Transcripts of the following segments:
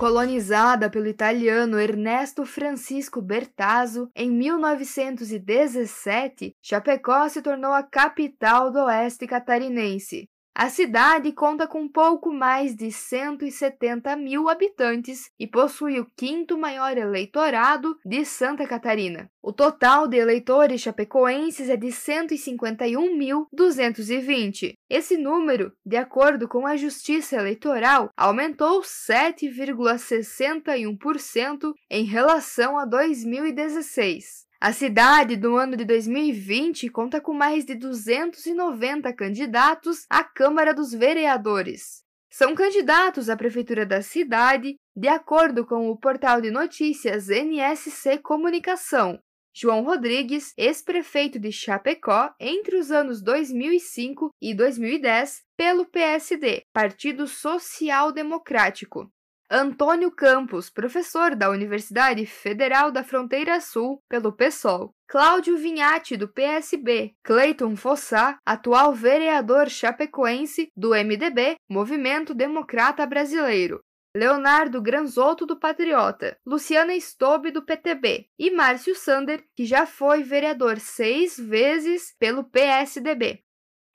Colonizada pelo italiano Ernesto Francisco Bertazzo em 1917, Chapecó se tornou a capital do oeste catarinense. A cidade conta com pouco mais de 170 mil habitantes e possui o quinto maior eleitorado de Santa Catarina. O total de eleitores chapecoenses é de 151.220. Esse número, de acordo com a Justiça Eleitoral, aumentou 7,61% em relação a 2016. A cidade, do ano de 2020, conta com mais de 290 candidatos à Câmara dos Vereadores. São candidatos à Prefeitura da cidade, de acordo com o portal de notícias NSC Comunicação. João Rodrigues, ex-prefeito de Chapecó entre os anos 2005 e 2010, pelo PSD, Partido Social Democrático. Antônio Campos, professor da Universidade Federal da Fronteira Sul, pelo PSOL. Cláudio Vinhati, do PSB. Cleiton Fossá, atual vereador chapecoense do MDB, Movimento Democrata Brasileiro. Leonardo Granzotto, do Patriota, Luciana Stobe, do PTB, e Márcio Sander, que já foi vereador seis vezes pelo PSDB.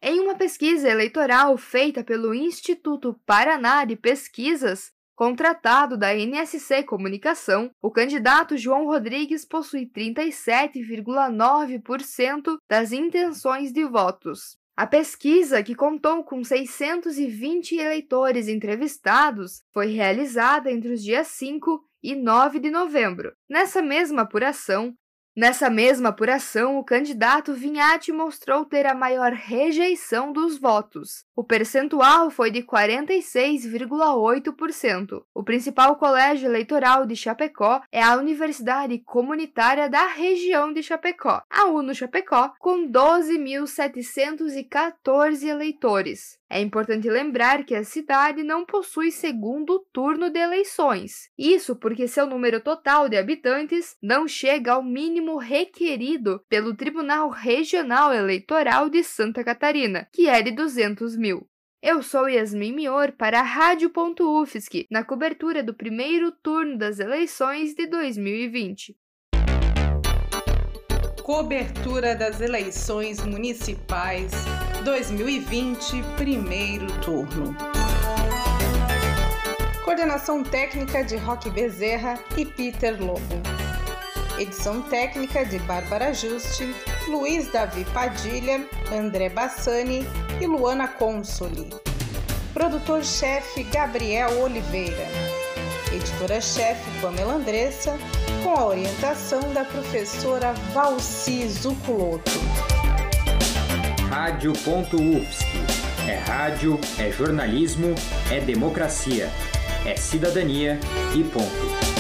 Em uma pesquisa eleitoral feita pelo Instituto Paraná de Pesquisas, Contratado da NSC Comunicação, o candidato João Rodrigues possui 37,9% das intenções de votos. A pesquisa, que contou com 620 eleitores entrevistados, foi realizada entre os dias 5 e 9 de novembro. Nessa mesma apuração, Nessa mesma apuração, o candidato Vinhati mostrou ter a maior rejeição dos votos. O percentual foi de 46,8%. O principal colégio eleitoral de Chapecó é a Universidade Comunitária da região de Chapecó, a UNO Chapecó, com 12.714 eleitores. É importante lembrar que a cidade não possui segundo turno de eleições. Isso porque seu número total de habitantes não chega ao mínimo requerido pelo Tribunal Regional Eleitoral de Santa Catarina, que é de 200 mil. Eu sou Yasmin Mior para a Rádio.UFSC, na cobertura do primeiro turno das eleições de 2020. Cobertura das eleições municipais 2020, primeiro turno. Coordenação técnica de Roque Bezerra e Peter Lobo. Edição técnica de Bárbara Juste, Luiz Davi Padilha, André Bassani e Luana Consoli. Produtor-chefe Gabriel Oliveira. Editora-chefe Pamela Andressa, com a orientação da professora Valci Zuculoto. Rádio.UFSC. É rádio, é jornalismo, é democracia, é cidadania e ponto.